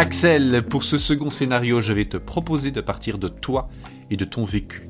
Axel, pour ce second scénario, je vais te proposer de partir de toi et de ton vécu.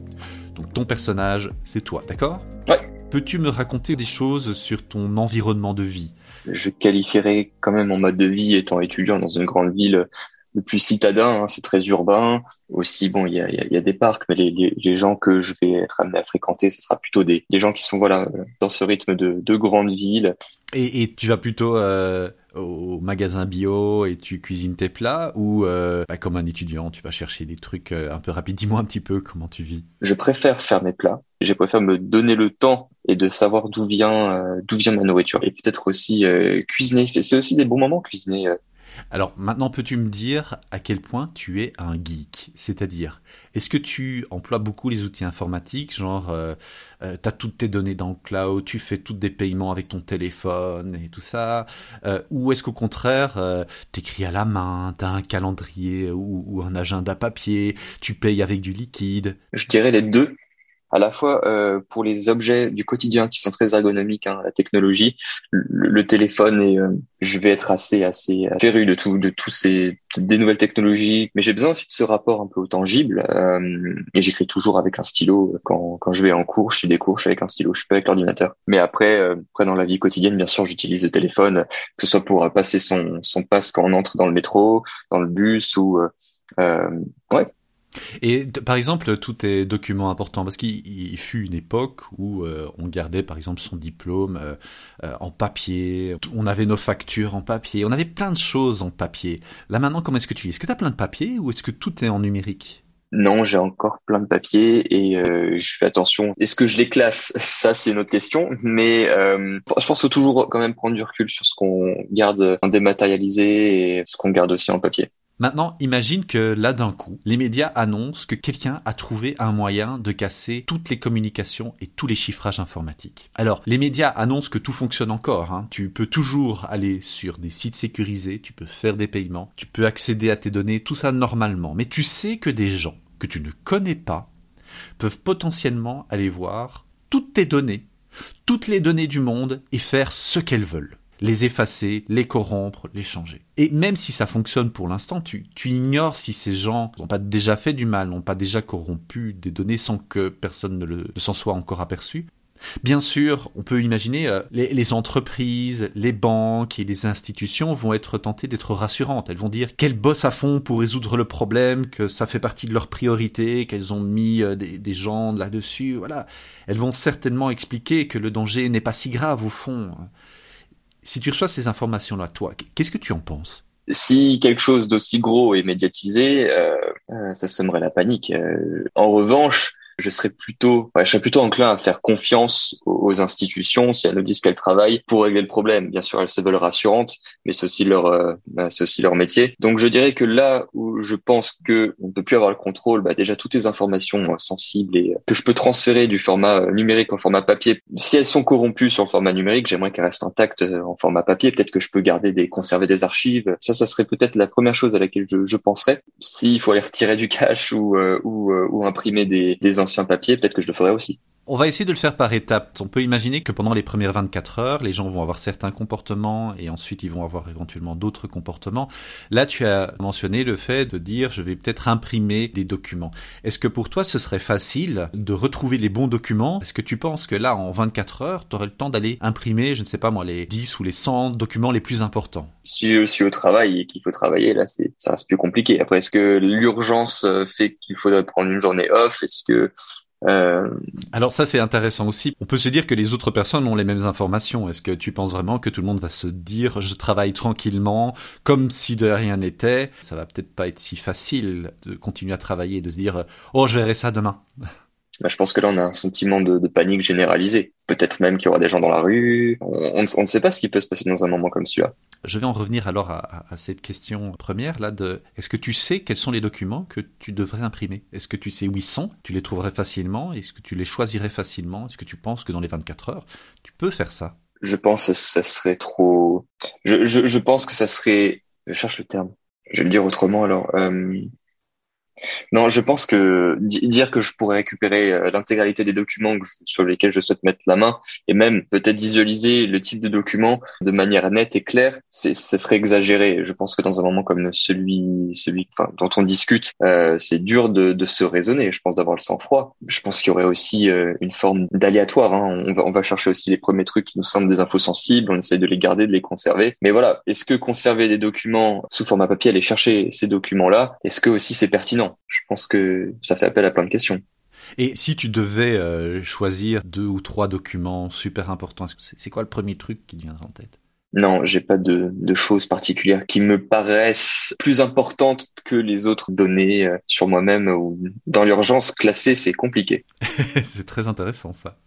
Donc ton personnage, c'est toi, d'accord? Ouais. Peux-tu me raconter des choses sur ton environnement de vie? Je qualifierais quand même mon mode de vie étant étudiant dans une grande ville le plus citadin, hein, c'est très urbain. Aussi, bon, il y a, y a, des parcs, mais les, les, les, gens que je vais être amené à fréquenter, ce sera plutôt des, des gens qui sont voilà dans ce rythme de, de grandes villes. Et, et tu vas plutôt euh, au magasin bio et tu cuisines tes plats ou euh, bah, comme un étudiant, tu vas chercher des trucs euh, un peu rapides. Dis-moi un petit peu comment tu vis. Je préfère faire mes plats. Je préfère me donner le temps et de savoir d'où vient euh, d'où vient ma nourriture et peut-être aussi euh, cuisiner. C'est aussi des bons moments cuisiner. Alors maintenant, peux-tu me dire à quel point tu es un geek? C'est-à-dire, est-ce que tu emploies beaucoup les outils informatiques, genre euh, euh, tu as toutes tes données dans le cloud, tu fais tous des paiements avec ton téléphone et tout ça, euh, ou est-ce qu'au contraire, euh, t'écris à la main, t'as un calendrier ou, ou un agenda papier, tu payes avec du liquide? Je dirais les deux. À la fois euh, pour les objets du quotidien qui sont très ergonomiques, hein, la technologie, le, téléphone et euh, je vais être assez assez féru de tout de tous ces des nouvelles technologies, mais j'ai besoin aussi de ce rapport un peu au tangible. euh, et j'écris toujours avec un stylo quand quand je vais en cours, je suis des cours, je suis avec un stylo, je suis pas avec l'ordinateur. Mais après, euh, après dans la vie quotidienne, bien sûr, j'utilise le téléphone, que ce soit pour euh, passer son son passe quand on entre dans le métro, dans le bus ou euh, euh, ouais. Et par exemple, tous tes documents importants, parce qu'il il fut une époque où euh, on gardait par exemple son diplôme euh, euh, en papier, on avait nos factures en papier, on avait plein de choses en papier. Là maintenant, comment est-ce que tu vis Est-ce que tu as plein de papiers ou est-ce que tout est en numérique? Non, j'ai encore plein de papiers et euh, je fais attention. Est-ce que je les classe? Ça, c'est une autre question. Mais euh, je pense toujours quand même prendre du recul sur ce qu'on garde en dématérialisé et ce qu'on garde aussi en papier. Maintenant, imagine que là d'un coup, les médias annoncent que quelqu'un a trouvé un moyen de casser toutes les communications et tous les chiffrages informatiques. Alors, les médias annoncent que tout fonctionne encore. Hein. Tu peux toujours aller sur des sites sécurisés, tu peux faire des paiements, tu peux accéder à tes données, tout ça normalement. Mais tu sais que des gens que tu ne connais pas peuvent potentiellement aller voir toutes tes données, toutes les données du monde et faire ce qu'elles veulent les effacer, les corrompre, les changer. Et même si ça fonctionne pour l'instant, tu, ignores si ces gens n'ont pas déjà fait du mal, n'ont pas déjà corrompu des données sans que personne ne, s'en soit encore aperçu. Bien sûr, on peut imaginer euh, les, les, entreprises, les banques et les institutions vont être tentées d'être rassurantes. Elles vont dire qu'elles bossent à fond pour résoudre le problème, que ça fait partie de leurs priorités, qu'elles ont mis euh, des, des gens là-dessus. Voilà, elles vont certainement expliquer que le danger n'est pas si grave au fond si tu reçois ces informations-là, toi, qu'est-ce que tu en penses? Si quelque chose d'aussi gros est médiatisé, euh, ça sèmerait la panique. Euh, en revanche, je serais plutôt, ouais, je serais plutôt enclin à faire confiance aux, institutions si elles nous disent qu'elles travaillent pour régler le problème. Bien sûr, elles se veulent rassurantes, mais c'est aussi leur, euh, c'est aussi leur métier. Donc, je dirais que là où je pense que on peut plus avoir le contrôle, bah, déjà toutes les informations sensibles et que je peux transférer du format numérique au format papier, si elles sont corrompues sur le format numérique, j'aimerais qu'elles restent intactes en format papier. Peut-être que je peux garder des, conserver des archives. Ça, ça serait peut-être la première chose à laquelle je, je penserais. S'il faut aller retirer du cash ou euh, ou, ou imprimer des, des ancien papier, peut-être que je le ferai aussi. On va essayer de le faire par étapes. On peut imaginer que pendant les premières 24 heures, les gens vont avoir certains comportements et ensuite ils vont avoir éventuellement d'autres comportements. Là, tu as mentionné le fait de dire je vais peut-être imprimer des documents. Est-ce que pour toi ce serait facile de retrouver les bons documents? Est-ce que tu penses que là, en 24 heures, tu aurais le temps d'aller imprimer, je ne sais pas moi, les 10 ou les 100 documents les plus importants? Si je suis au travail et qu'il faut travailler, là, c'est ça reste plus compliqué. Après, est-ce que l'urgence fait qu'il faudrait prendre une journée off? Est-ce que euh... Alors ça c'est intéressant aussi. On peut se dire que les autres personnes ont les mêmes informations. Est-ce que tu penses vraiment que tout le monde va se dire je travaille tranquillement comme si de rien n'était? Ça va peut-être pas être si facile de continuer à travailler de se dire oh je verrai ça demain. Bah, je pense que là on a un sentiment de, de panique généralisé. Peut-être même qu'il y aura des gens dans la rue. On, on, on, ne sait pas ce qui peut se passer dans un moment comme celui-là. Je vais en revenir alors à, à, à, cette question première là de est-ce que tu sais quels sont les documents que tu devrais imprimer? Est-ce que tu sais où ils sont? Tu les trouverais facilement? Est-ce que tu les choisirais facilement? Est-ce que tu penses que dans les 24 heures tu peux faire ça? Je pense que ça serait trop. Je, je, je pense que ça serait. Je cherche le terme. Je vais le dire autrement alors. Euh... Non, je pense que dire que je pourrais récupérer euh, l'intégralité des documents sur lesquels je souhaite mettre la main et même peut-être visualiser le type de document de manière nette et claire, ce serait exagéré. Je pense que dans un moment comme celui, celui dont on discute, euh, c'est dur de, se raisonner. Je pense d'avoir le sang-froid. Je pense qu'il y aurait aussi euh, une forme d'aléatoire. Hein. On, va, chercher aussi les premiers trucs qui nous semblent des infos sensibles. On essaye de les garder, de les conserver. Mais voilà, est-ce que conserver des documents sous format papier, aller chercher ces documents-là, est-ce que aussi c'est pertinent? Je pense que ça fait appel à plein de questions. Et si tu devais euh, choisir deux ou trois documents super importants, c'est quoi le premier truc qui te viendrait en tête? Non, j'ai pas de, de, choses particulières qui me paraissent plus importantes que les autres données euh, sur moi-même ou dans l'urgence classée, c'est compliqué. c'est très intéressant ça.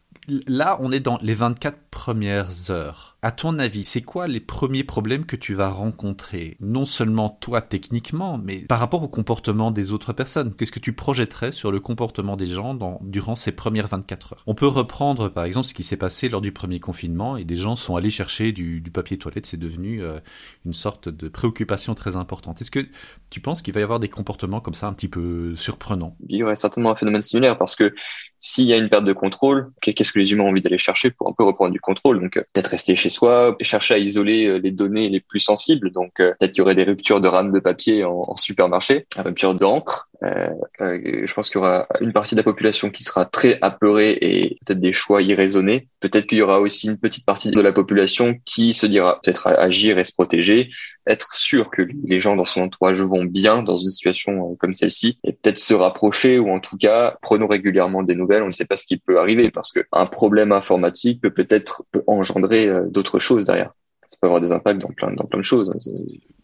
Là, on est dans les 24 premières heures. À ton avis, c'est quoi les premiers problèmes que tu vas rencontrer? Non seulement toi techniquement, mais par rapport au comportement des autres personnes. Qu'est-ce que tu projetterais sur le comportement des gens durant ces premières 24 heures? On peut reprendre par exemple ce qui s'est passé lors du premier confinement et des gens sont allés chercher du, papier toilette. C'est devenu euh, une sorte de préoccupation très importante. Est-ce que tu penses qu'il va y avoir des comportements comme ça un petit peu surprenants? Il y aurait certainement un phénomène similaire parce que s'il y a une perte de contrôle, qu'est-ce que les humains ont envie d'aller chercher pour un peu reprendre du contrôle? Donc euh, peut-être chez soi, chercher à isoler euh, les données les plus sensibles. Donc euh, peut-être qu'il y aurait des ruptures de rames de papier en, en supermarché, rupture d'encre. Euh, je pense qu'il y aura une partie de la population qui sera très apeurée et peut-être des choix irraisonnés. Peut-être qu'il y aura aussi une petite partie de la population qui se dira peut-être agir et se protéger, être sûr que les gens dans son entourage vont bien dans une situation comme celle-ci et peut-être se rapprocher ou en tout cas prenons régulièrement des nouvelles. On ne sait pas ce qui peut arriver parce qu'un problème informatique peut peut-être engendrer d'autres choses derrière. Ça peut avoir des impacts dans plein, dans plein de choses.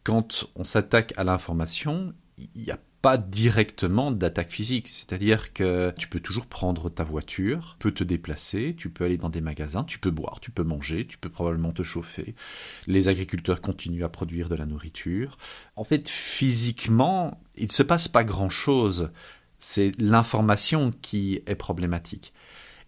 Quand on s'attaque à l'information, il n'y a pas directement d'attaque physique. C'est-à-dire que tu peux toujours prendre ta voiture, tu peux te déplacer, tu peux aller dans des magasins, tu peux boire, tu peux manger, tu peux probablement te chauffer. Les agriculteurs continuent à produire de la nourriture. En fait, physiquement, il ne se passe pas grand-chose. C'est l'information qui est problématique.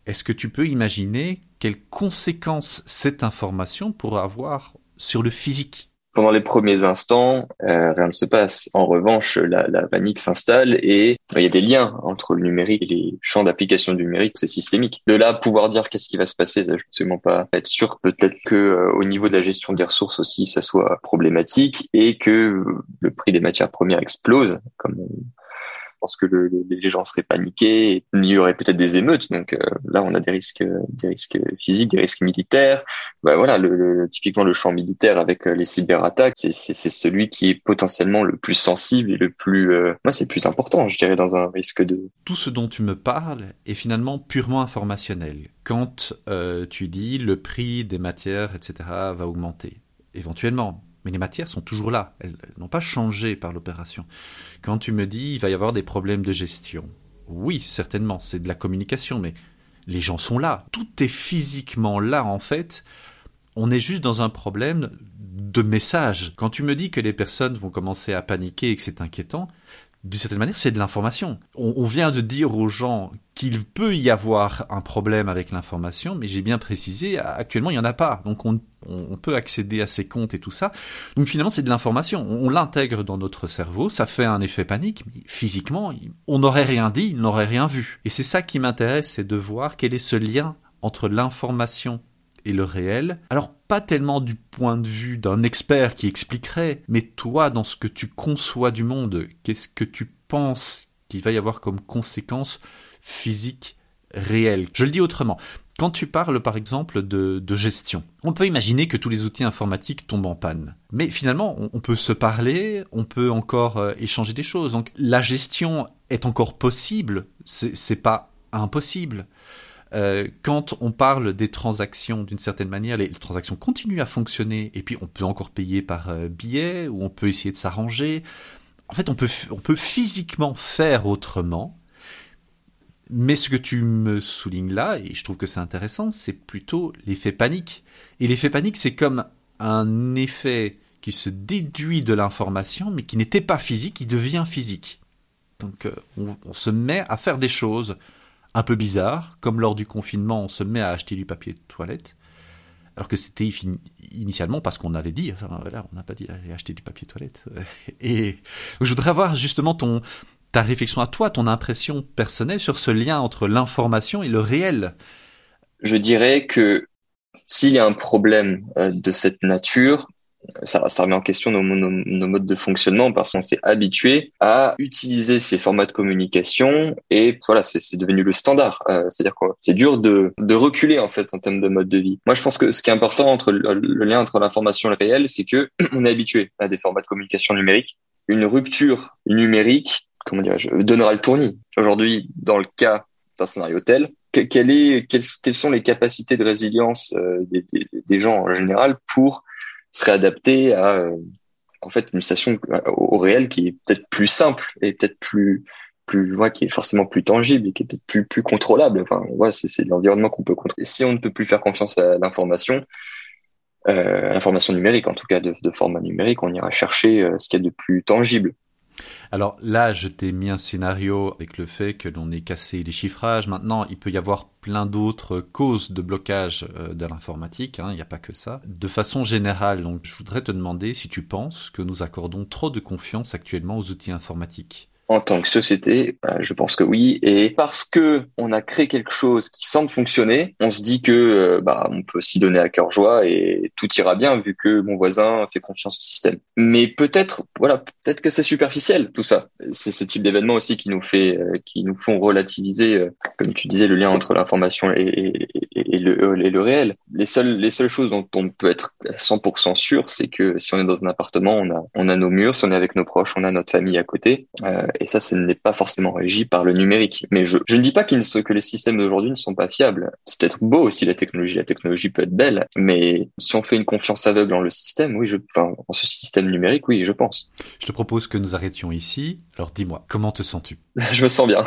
Est-ce que tu peux imaginer quelles conséquences cette information pourrait avoir sur le physique? Pendant les premiers instants, euh, rien ne se passe. En revanche, la, la panique s'installe et il y a des liens entre le numérique et les champs d'application du numérique. C'est systémique. De là, pouvoir dire qu'est-ce qui va se passer, ça, je ne absolument pas être sûr. Peut-être que euh, au niveau de la gestion des ressources aussi, ça soit problématique et que le prix des matières premières explose, comme pense que le, les gens seraient paniqués. il y aurait peut-être des émeutes. Donc euh, là, on a des risques, des risques physiques, des risques militaires. Bah, voilà, le, typiquement le champ militaire avec euh, les cyberattaques, c'est celui qui est potentiellement le plus sensible et le plus, euh, c'est plus important, je dirais, dans un risque de. Tout ce dont tu me parles est finalement purement informationnel. Quand tu dis le prix des matières, etc., va augmenter, éventuellement, mais les matières sont toujours là, elles, n'ont pas changé par l'opération. Quand tu me dis il va y avoir des problèmes de gestion, oui, certainement, c'est de la communication, mais les gens sont là. Tout est physiquement là, en fait. On est juste dans un problème de message. Quand tu me dis que les personnes vont commencer à paniquer et que c'est inquiétant, d'une certaine manière, c'est de l'information. On, vient de dire aux gens qu'il peut y avoir un problème avec l'information, mais j'ai bien précisé, actuellement, il n'y en a pas. Donc, on, peut accéder à ces comptes et tout ça. Donc, finalement, c'est de l'information. On, l'intègre dans notre cerveau, ça fait un effet panique, mais physiquement, on n'aurait rien dit, il n'aurait rien vu. Et c'est ça qui m'intéresse, c'est de voir quel est ce lien entre l'information et le réel. Alors pas tellement du point de vue d'un expert qui expliquerait, mais toi dans ce que tu conçois du monde, qu'est-ce que tu penses qu'il va y avoir comme conséquence physique réelle Je le dis autrement. Quand tu parles par exemple de, gestion, on peut imaginer que tous les outils informatiques tombent en panne. Mais finalement, on, peut se parler, on peut encore euh, échanger des choses. Donc la gestion est encore possible, c'est pas impossible. Euh, quand on parle des transactions, d'une certaine manière, les, transactions continuent à fonctionner, et puis on peut encore payer par euh, billet, ou on peut essayer de s'arranger. En fait, on peut, on peut physiquement faire autrement, mais ce que tu me soulignes là, et je trouve que c'est intéressant, c'est plutôt l'effet panique. Et l'effet panique, c'est comme un effet qui se déduit de l'information, mais qui n'était pas physique, qui devient physique. Donc euh, on se met à faire des choses un peu bizarre, comme lors du confinement, on se met à acheter du papier de toilette, alors que c'était initialement parce qu'on avait dit, enfin voilà, on n'a pas dit acheter du papier de toilette. Et je voudrais avoir justement ton ta réflexion à toi, ton impression personnelle sur ce lien entre l'information et le réel. Je dirais que s'il y a un problème euh, de cette nature, ça, remet en question nos, modes de fonctionnement parce qu'on s'est habitué à utiliser ces formats de communication et voilà, c'est devenu le standard. Euh, C'est-à-dire quoi C'est dur de, de reculer en fait en termes de mode de vie. Moi, je pense que ce qui est important entre le, le lien entre l'information et le réel, c'est que on est habitué à des formats de communication numérique. Une rupture numérique, comment dirais-je, donnera le tournis. Aujourd'hui, dans le cas d'un scénario tel, quelles, sont les capacités de résilience euh, des, gens en général pour serait adapté à euh, en fait une station au, réel qui est peut-être plus simple et peut-être plus plus ouais, qui est forcément plus tangible et qui est peut-être plus plus contrôlable. Enfin c'est l'environnement qu'on peut contrôler. Si on ne peut plus faire confiance à l'information, euh, l'information numérique en tout cas de, format numérique, on ira chercher euh, ce qu'il y a de plus tangible. Alors là, je t'ai mis un scénario avec le fait que l'on ait cassé les chiffrages. Maintenant, il peut y avoir plein d'autres causes de blocage euh, de l'informatique. Hein, il n'y a pas que ça. De façon générale, je voudrais te demander si tu penses que nous accordons trop de confiance actuellement aux outils informatiques en tant que société, bah, je pense que oui. Et parce que on a créé quelque chose qui semble fonctionner, on se dit que euh, bah on peut s'y donner à cœur joie et tout ira bien vu que mon voisin fait confiance au système. Mais peut-être, voilà, peut-être que c'est superficiel tout ça. C'est ce type d'événement aussi qui nous fait, euh, qui nous font relativiser, euh, comme tu disais, le lien entre l'information et, et, le, et le réel. Les seules, les seules choses dont on peut être 100% sûr, c'est que si on est dans un appartement, on a, on a nos murs, si on est avec nos proches, on a notre famille à côté. Euh, et ça, ce n'est pas forcément régi par le numérique. Mais je, je ne dis pas qu'ils que les systèmes d'aujourd'hui ne sont pas fiables. C'est peut-être beau aussi la technologie. La technologie peut être belle, mais si on fait une confiance aveugle en le système, oui, je, enfin, en ce système numérique, oui, je pense. Je te propose que nous arrêtions ici. Alors dis-moi, comment te sens-tu? Je me sens bien.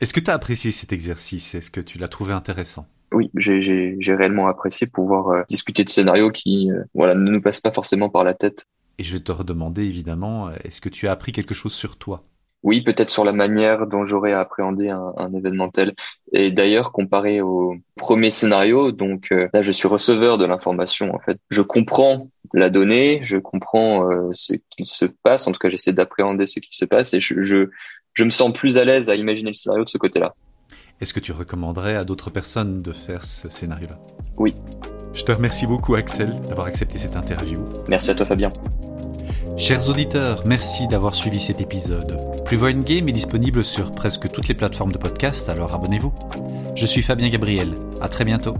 Est-ce que tu as apprécié cet exercice? Est-ce que tu l'as trouvé intéressant? Oui, j'ai réellement apprécié pouvoir euh, discuter de scénarios qui euh, voilà, ne nous passent pas forcément par la tête. Et je vais te redemander évidemment, est-ce que tu as appris quelque chose sur toi? Oui, peut-être sur la manière dont j'aurais appréhendé un, un, événement tel. Et d'ailleurs, comparé au premier scénario, donc euh, là, je suis receveur de l'information. En fait, je comprends la donnée, je comprends euh, ce qu'il se passe. En tout cas, j'essaie d'appréhender ce qui se passe, et je, je, je me sens plus à l'aise à imaginer le scénario de ce côté-là. Est-ce que tu recommanderais à d'autres personnes de faire ce scénario-là? Oui. Je te remercie beaucoup, Axel, d'avoir accepté cette interview. Merci à toi, Fabien. Chers auditeurs, merci d'avoir suivi cet épisode. Plus Voix Game est disponible sur presque toutes les plateformes de podcast, alors abonnez-vous. Je suis Fabien Gabriel. À très bientôt.